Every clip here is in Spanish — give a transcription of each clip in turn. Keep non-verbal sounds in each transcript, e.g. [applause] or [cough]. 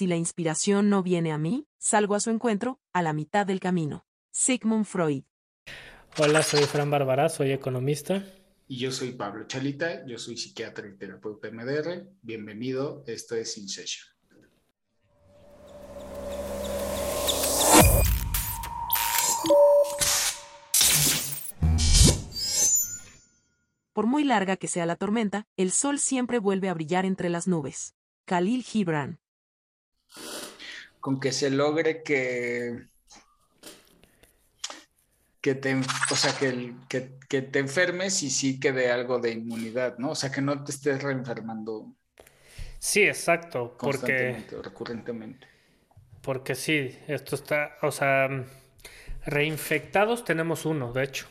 Si la inspiración no viene a mí, salgo a su encuentro, a la mitad del camino. Sigmund Freud. Hola, soy Fran Bárbara, soy economista. Y yo soy Pablo Chalita, yo soy psiquiatra y terapeuta MDR. Bienvenido, esto es In Session. Por muy larga que sea la tormenta, el sol siempre vuelve a brillar entre las nubes. Khalil Gibran. Con que se logre que que te, o sea, que, que, te enfermes y sí que dé algo de inmunidad, ¿no? O sea, que no te estés reenfermando. Sí, exacto, porque recurrentemente. Porque sí, esto está, o sea, reinfectados tenemos uno, de hecho.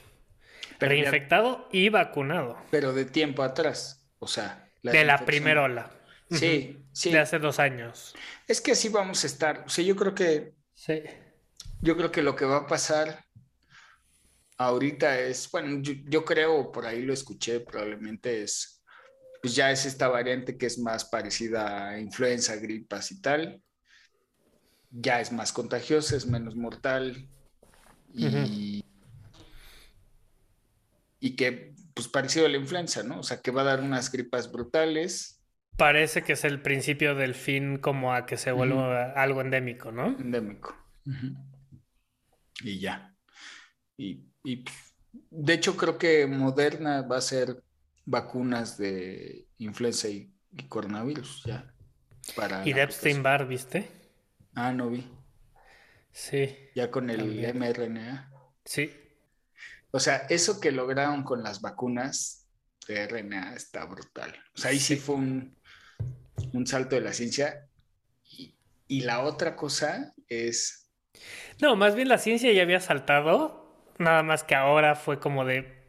Reinfectado y vacunado. Pero de tiempo atrás, o sea. de la primera ola. Sí, sí. De hace dos años. Es que así vamos a estar. O sea, yo creo que. Sí. Yo creo que lo que va a pasar ahorita es, bueno, yo, creo, por ahí lo escuché, probablemente es, pues ya es esta variante que es más parecida a influenza, gripas y tal. Ya es más contagiosa, es menos mortal. Y, y que, pues parecido a la influenza, ¿no? O sea, que va a dar unas gripas brutales. Parece que es el principio del fin como a que se vuelva algo endémico, ¿no? Endémico. Y ya. Y, y, de hecho creo que Moderna va a ser vacunas de influenza y, coronavirus, ya. Para y de Epstein Barr, ¿viste? Ah, no vi. Sí. Ya con el mRNA. Sí. O sea, eso que lograron con las vacunas de RNA está brutal. O sea, ahí sí, fue un, salto de la ciencia. Y, la otra cosa es... No, más bien la ciencia ya había saltado, nada más que ahora fue como de...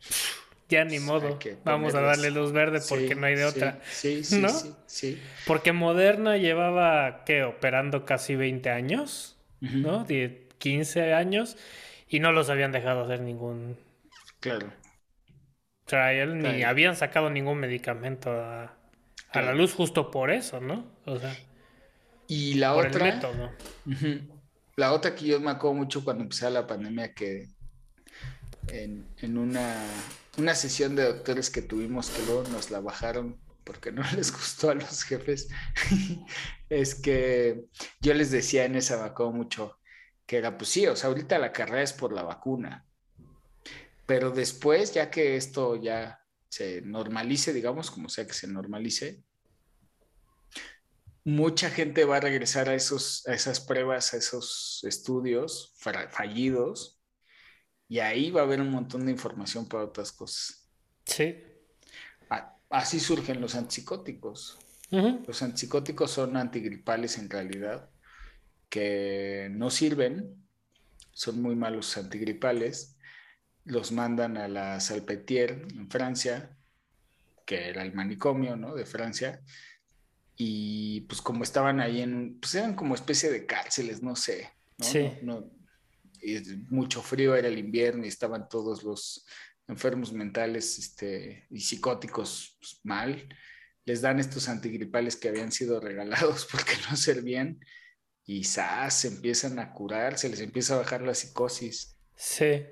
Ya ni modo, vamos a darle luz verde porque no hay de otra. Sí, sí, sí, sí, Porque Moderna llevaba, ¿qué? Operando casi 20 años, ¿no? 15 años y no los habían dejado hacer ningún Claro. Él ni habían sacado ningún medicamento a, la luz justo por eso, ¿no? O sea. Y la otra. La otra que yo me acuerdo mucho cuando empezaba la pandemia, que en, en una, una sesión de doctores que tuvimos que luego nos la bajaron porque no [laughs] les gustó a los jefes, [laughs] es que yo les decía en esa vacuna mucho que era, pues sí, o sea, ahorita la carrera es por la vacuna, pero después, ya que esto ya se normalice, digamos, como sea que se normalice, mucha gente va a regresar a, esos, a esas pruebas, a esos estudios fallidos, y ahí va a haber un montón de información para otras cosas. Sí. así surgen los antipsicóticos. Los antipsicóticos son antigripales en realidad, que no sirven, son muy malos antigripales, los mandan a la Salpetier en Francia, que era el manicomio, ¿no? De Francia. Y pues como estaban ahí en, pues eran como especie de cárceles, no sé. ¿no? Sí. mucho frío, era el invierno y estaban todos los enfermos mentales este, y psicóticos pues, mal. Les dan estos antigripales que habían sido regalados [laughs] porque no servían y se empiezan a curar, se les empieza a bajar la psicosis. Sí.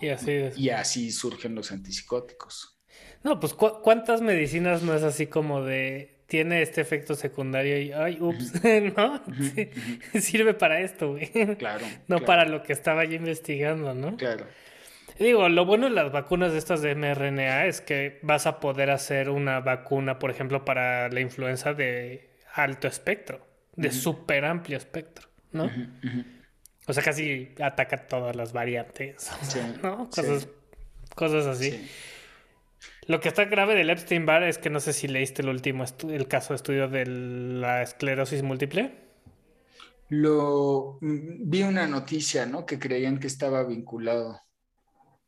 Y así, y así surgen los antipsicóticos. No, pues ¿cuántas medicinas no es así como de tiene este efecto secundario y ay, ups, [laughs] ¿no? Sirve para esto, güey. Claro. no para lo que estaba yo investigando, ¿no? Claro. Digo, lo bueno de las vacunas de estas de mRNA es que vas a poder hacer una vacuna, por ejemplo, para la influenza de alto espectro, de súper amplio espectro, ¿no? O sea, casi ataca todas las variantes, ¿no? Cosas, cosas así. Lo que está grave del Epstein Barr es que no sé si leíste el último el caso de estudio de la esclerosis múltiple. Lo mm, vi una noticia, ¿no? Que creían que estaba vinculado.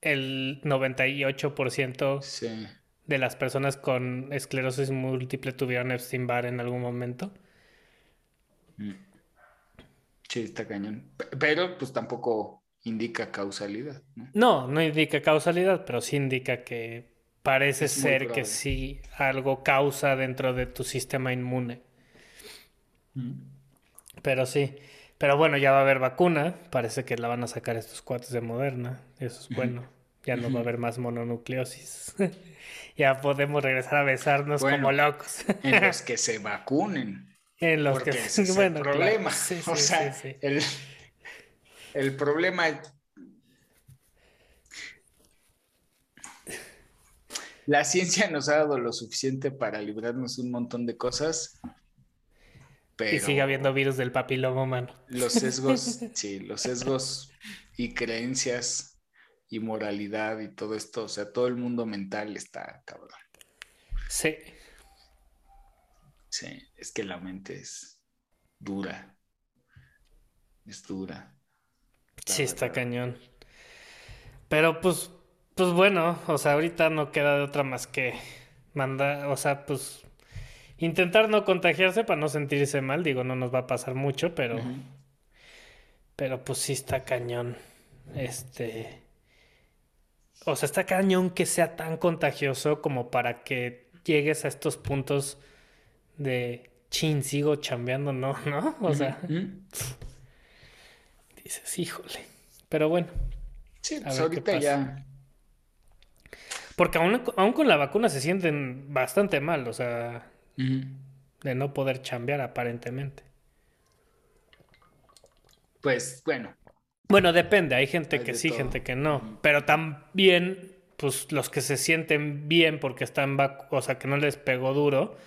El 98% de las personas con esclerosis múltiple tuvieron Epstein Barr en algún momento. Mm. Sí, está cañón. Pero pues tampoco indica causalidad. No, no, no indica causalidad, pero sí indica que parece ser que sí algo causa dentro de tu sistema inmune. Pero sí. Pero bueno, ya va a haber vacuna. Parece que la van a sacar estos cuates de Moderna. Eso es bueno. Ya no va a haber más mononucleosis. [laughs] ya podemos regresar a besarnos como locos. en los [laughs] que se vacunen. En los que [laughs] ese es el problema. [laughs] o sea, el, el problema la ciencia nos ha dado lo suficiente para librarnos un montón de cosas. Pero y sigue habiendo virus del papiloma humano. Los sesgos, [laughs] sí, los sesgos y creencias y moralidad y todo esto, o sea, todo el mundo mental está cabrón. Sí. Sí, es que la mente es dura. Es dura. sí, está cañón. Pero pues pues bueno, o sea, ahorita no queda de otra más que mandar, o sea, pues intentar no contagiarse para no sentirse mal, digo, no nos va a pasar mucho, pero pero pues sí está cañón. Este o sea, está cañón que sea tan contagioso como para que llegues a estos puntos de chin, sigo chambeando, no, [laughs] ¿no? O sea, dices, híjole. Pero bueno. Sí, pues ahorita ya porque aún, con la vacuna se sienten bastante mal, o sea, de no poder chambear aparentemente. Pues bueno. Bueno, depende, hay gente que sí, gente que no, pero también, pues los que se sienten bien porque están, o sea, que no les pegó duro,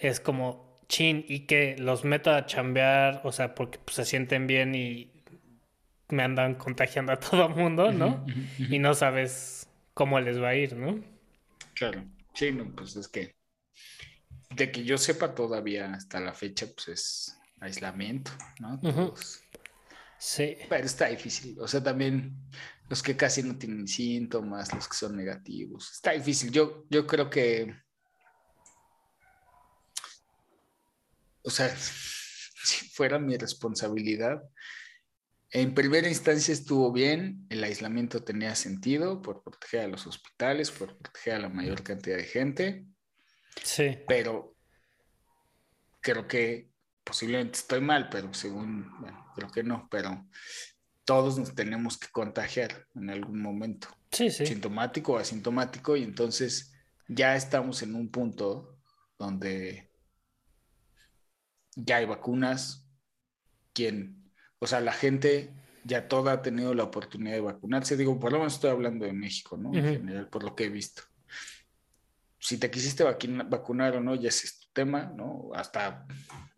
es como chin y que los meta a chambear, o sea, porque pues, se sienten bien y me andan contagiando a [laughs] todo el mundo, ¿no? Y no sabes cómo les va a ir, ¿no? Claro, sí, no, pues es que de que yo sepa todavía hasta la fecha, pues es aislamiento, ¿no? Sí. Pero está difícil, o sea, también los que casi no tienen síntomas, los que son negativos, está difícil. Yo, yo creo que, o sea, [laughs] si fuera mi responsabilidad, en primera instancia estuvo bien, el aislamiento tenía sentido por proteger a los hospitales, por proteger a la mayor cantidad de gente. Sí. Pero creo que posiblemente estoy mal, pero según, bueno, creo que no, pero todos nos tenemos que contagiar en algún momento. Sí, sí. Sintomático o asintomático, y entonces ya estamos en un punto donde ya hay vacunas. Quien o sea, la gente ya toda ha tenido la oportunidad de vacunarse. Digo, por lo menos estoy hablando de México, ¿no? En general, por lo que he visto. Si te quisiste vacunar o no, ya es tu tema, ¿no? Hasta,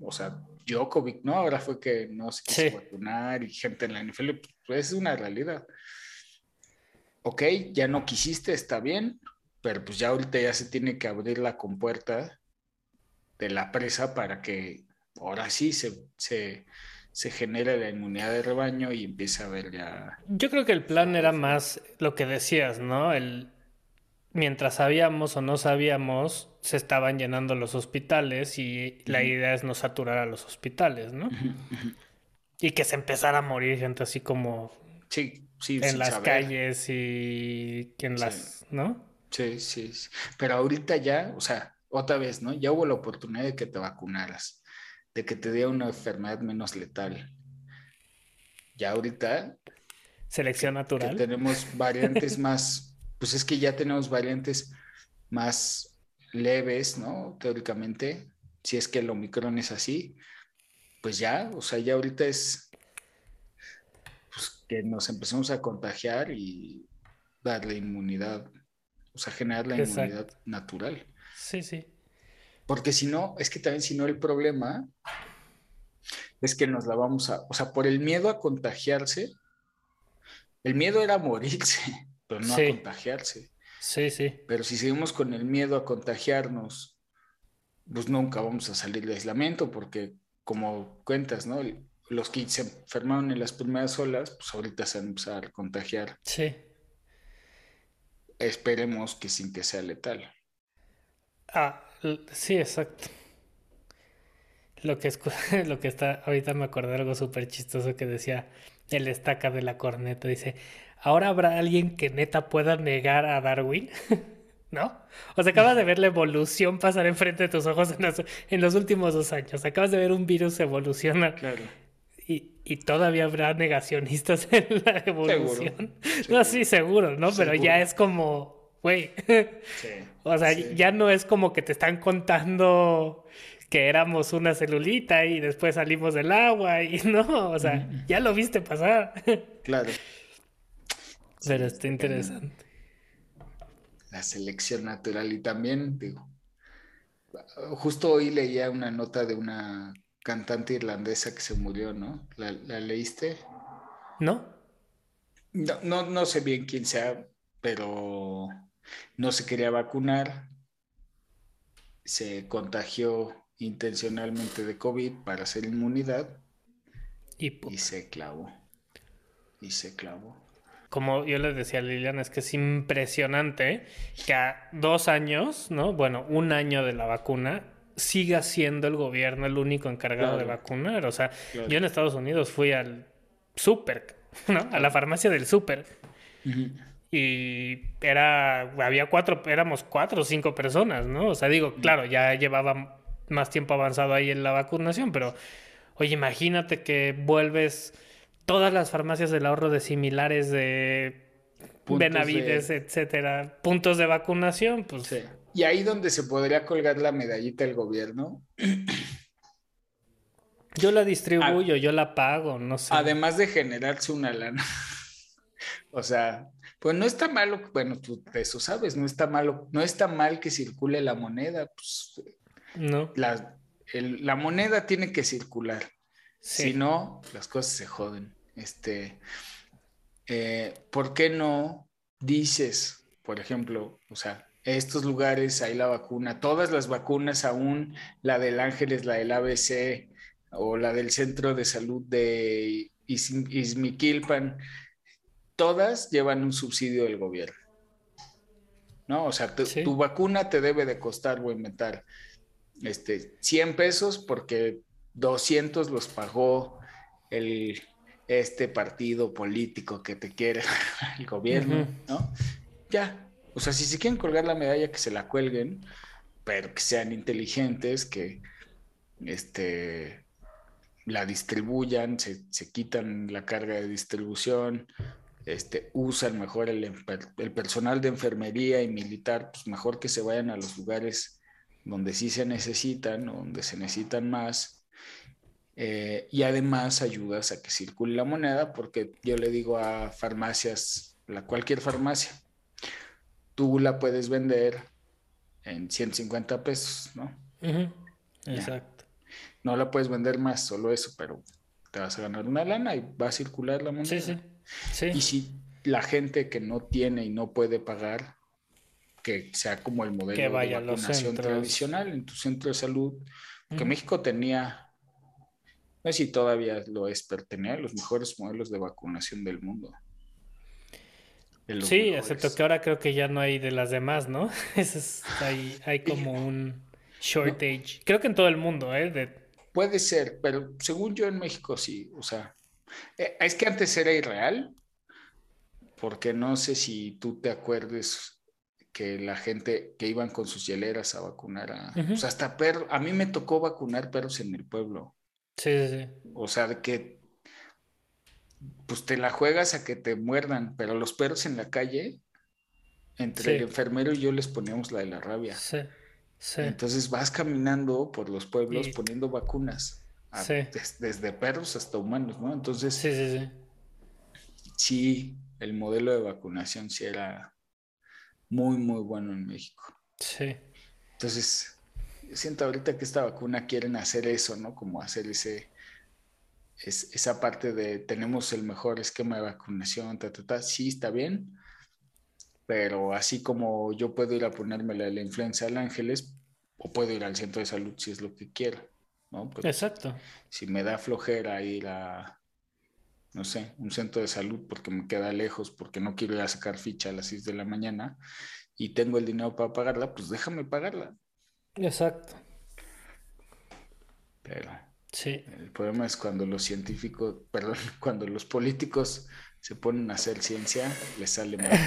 o sea, Djokovic, ¿no? Ahora fue que no se quiso vacunar y gente en la NFL, pues es una realidad. Ok, ya no quisiste, está bien, pero pues ya ahorita ya se tiene que abrir la compuerta de la presa para que ahora sí se, se se genera la inmunidad de rebaño y empieza a ver ya... Yo creo que el plan era más lo que decías, ¿no? El, mientras sabíamos o no sabíamos, se estaban llenando los hospitales y la idea es no saturar a los hospitales, ¿no? Y que se empezara a morir gente así como... Sí, sí, En las calles y en las... ¿No? Sí, sí, sí. Pero ahorita ya, o sea, otra vez, ¿no? Ya hubo la oportunidad de que te vacunaras de que te diera una enfermedad menos letal. Ya ahorita... Selección natural. tenemos [laughs] variantes más, pues es que ya tenemos variantes más leves, ¿no? Teóricamente, si es que el Omicron es así, pues ya, o sea, ya ahorita es pues, que nos empecemos a contagiar y darle inmunidad, o sea, generar la inmunidad natural. Sí, sí. Porque si no, es que también si no el problema es que nos la vamos a, o sea, por el miedo a contagiarse, el miedo era morirse, [laughs] pero no a contagiarse. Sí, sí. Pero si seguimos con el miedo a contagiarnos, pues nunca vamos a salir de aislamiento, porque como cuentas, ¿no? Los que se enfermaron en las primeras olas, pues ahorita se van a empezar a contagiar. Sí. Esperemos que sin que sea letal. Ah, Sí, exacto. Lo que, [laughs] lo que está, ahorita me acordé de algo súper chistoso que decía el estaca de la corneta. Dice, ¿ahora habrá alguien que neta pueda negar a Darwin? [laughs] ¿no? O sea, acabas de ver la evolución pasar enfrente de tus ojos en los, últimos dos años. Acabas de ver un virus evolucionar. Claro. Y, y, todavía habrá negacionistas [laughs] en la evolución. No, sí, seguro, ¿no? Pero ya es como, güey. Sí. [laughs] o sea, ya no es como que te están contando que éramos una celulita y después salimos del agua y [laughs] no, o sea, ya lo viste pasar. Claro. Pero está interesante la selección natural y también, digo, justo hoy leía una nota de una cantante irlandesa que se murió, ¿no? ¿La, leíste? ¿No? ¿No? No, no sé bien quién sea, pero no se quería vacunar, se contagió intencionalmente de COVID para hacer inmunidad y, y se clavó. Y se clavó como yo les decía a Liliana, es que es impresionante que a dos años, ¿no? Bueno, un año de la vacuna, siga siendo el gobierno el único encargado de vacunar. O sea, yo en Estados Unidos fui al súper, ¿no? A la farmacia del súper. Y era, había cuatro, éramos cuatro o cinco personas, ¿no? O sea, digo, claro, ya llevaba más tiempo avanzado ahí en la vacunación, pero, oye, imagínate que vuelves todas las farmacias del ahorro de similares de Benavides, etcétera, puntos de vacunación, pues. Y ahí donde se podría colgar la medallita el gobierno. Yo la distribuyo, yo la pago, no sé. Además de generarse una lana. [laughs] o sea, pues no está malo, bueno, tú eso sabes, no está malo, no está mal que circule la moneda, pues. No. La, la moneda tiene que circular. Si no, las cosas se joden. Este, eh, ¿Por qué no dices, por ejemplo, o sea, estos lugares hay la vacuna, todas las vacunas aún, la del Ángeles, la del ABC o la del Centro de Salud de Izmiquilpan, todas llevan un subsidio del gobierno. ¿No? O sea, tu, vacuna te debe de costar o inventar este, 100 pesos porque 200 los pagó el, este partido político que te quiere, [laughs] el gobierno, ¿no? Ya, o sea, si se quieren colgar la medalla, que se la cuelguen, pero que sean inteligentes, que este, la distribuyan, se, quitan la carga de distribución, este, usan mejor el, el, personal de enfermería y militar, pues mejor que se vayan a los lugares donde sí se necesitan, donde se necesitan más, eh, y además ayudas a que circule la moneda porque yo le digo a farmacias, la, cualquier farmacia, tú la puedes vender en 150 pesos, ¿no? Exacto. No la puedes vender más, solo eso, pero te vas a ganar una lana y va a circular la moneda. Sí, sí. Sí. Y si la gente que no tiene y no puede pagar, que sea como el modelo de vacunación tradicional en tu centro de salud, que México tenía no sé si todavía lo es, pero tenía los mejores modelos de vacunación del mundo. sí, excepto que ahora creo que ya no hay de las demás, ¿no? [laughs] es, hay, hay como un shortage. Creo que en todo el mundo, ¿eh? Puede ser, pero según yo en México sí, o sea, es que antes era irreal, porque no sé si tú te acuerdes que la gente que iban con sus hieleras a vacunar a, hasta perros, a mí me tocó vacunar perros en el pueblo. Sí, sí, sí. O sea, de que pues te la juegas a que te muerdan, pero los perros en la calle, entre el enfermero y yo les poníamos la de la rabia. Sí, sí. Entonces vas caminando por los pueblos poniendo vacunas, desde perros hasta humanos, ¿no? Entonces, sí, sí, sí. Sí, el modelo de vacunación sí era muy, muy bueno en México. Sí. Entonces, siento ahorita que esta vacuna quieren hacer eso, ¿no? Como hacer ese, esa parte de tenemos el mejor esquema de vacunación, ta, ta, ta. sí está bien, pero así como yo puedo ir a ponerme la, la influenza al Ángeles, o puedo ir al centro de salud si es lo que quiero, ¿no? Exacto. Si me da flojera ir a, no sé, un centro de salud porque me queda lejos, porque no quiero ir a sacar ficha a las 6 de la mañana y tengo el dinero para pagarla, pues déjame pagarla. Exacto. Pero sí. el problema es cuando los científicos, perdón, [laughs] cuando los políticos se ponen a hacer ciencia, les sale mal. [laughs]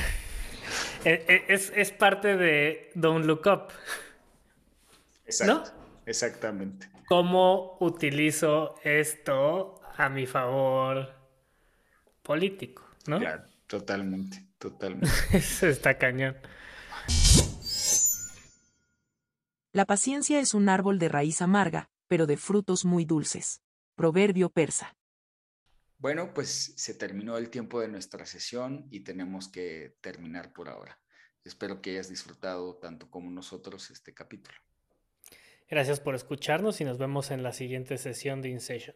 Eh, eh, es, es, parte de Don't Look Up. Exacto. Exactamente. ¿Cómo utilizo esto a mi favor político? ¿no? Claro, totalmente, totalmente. [laughs] Eso está cañón. La paciencia es un árbol de raíz amarga, pero de frutos muy dulces. Proverbio persa. Bueno, pues se terminó el tiempo de nuestra sesión y tenemos que terminar por ahora. Espero que hayas disfrutado tanto como nosotros este capítulo. Gracias por escucharnos y nos vemos en la siguiente sesión de InSession.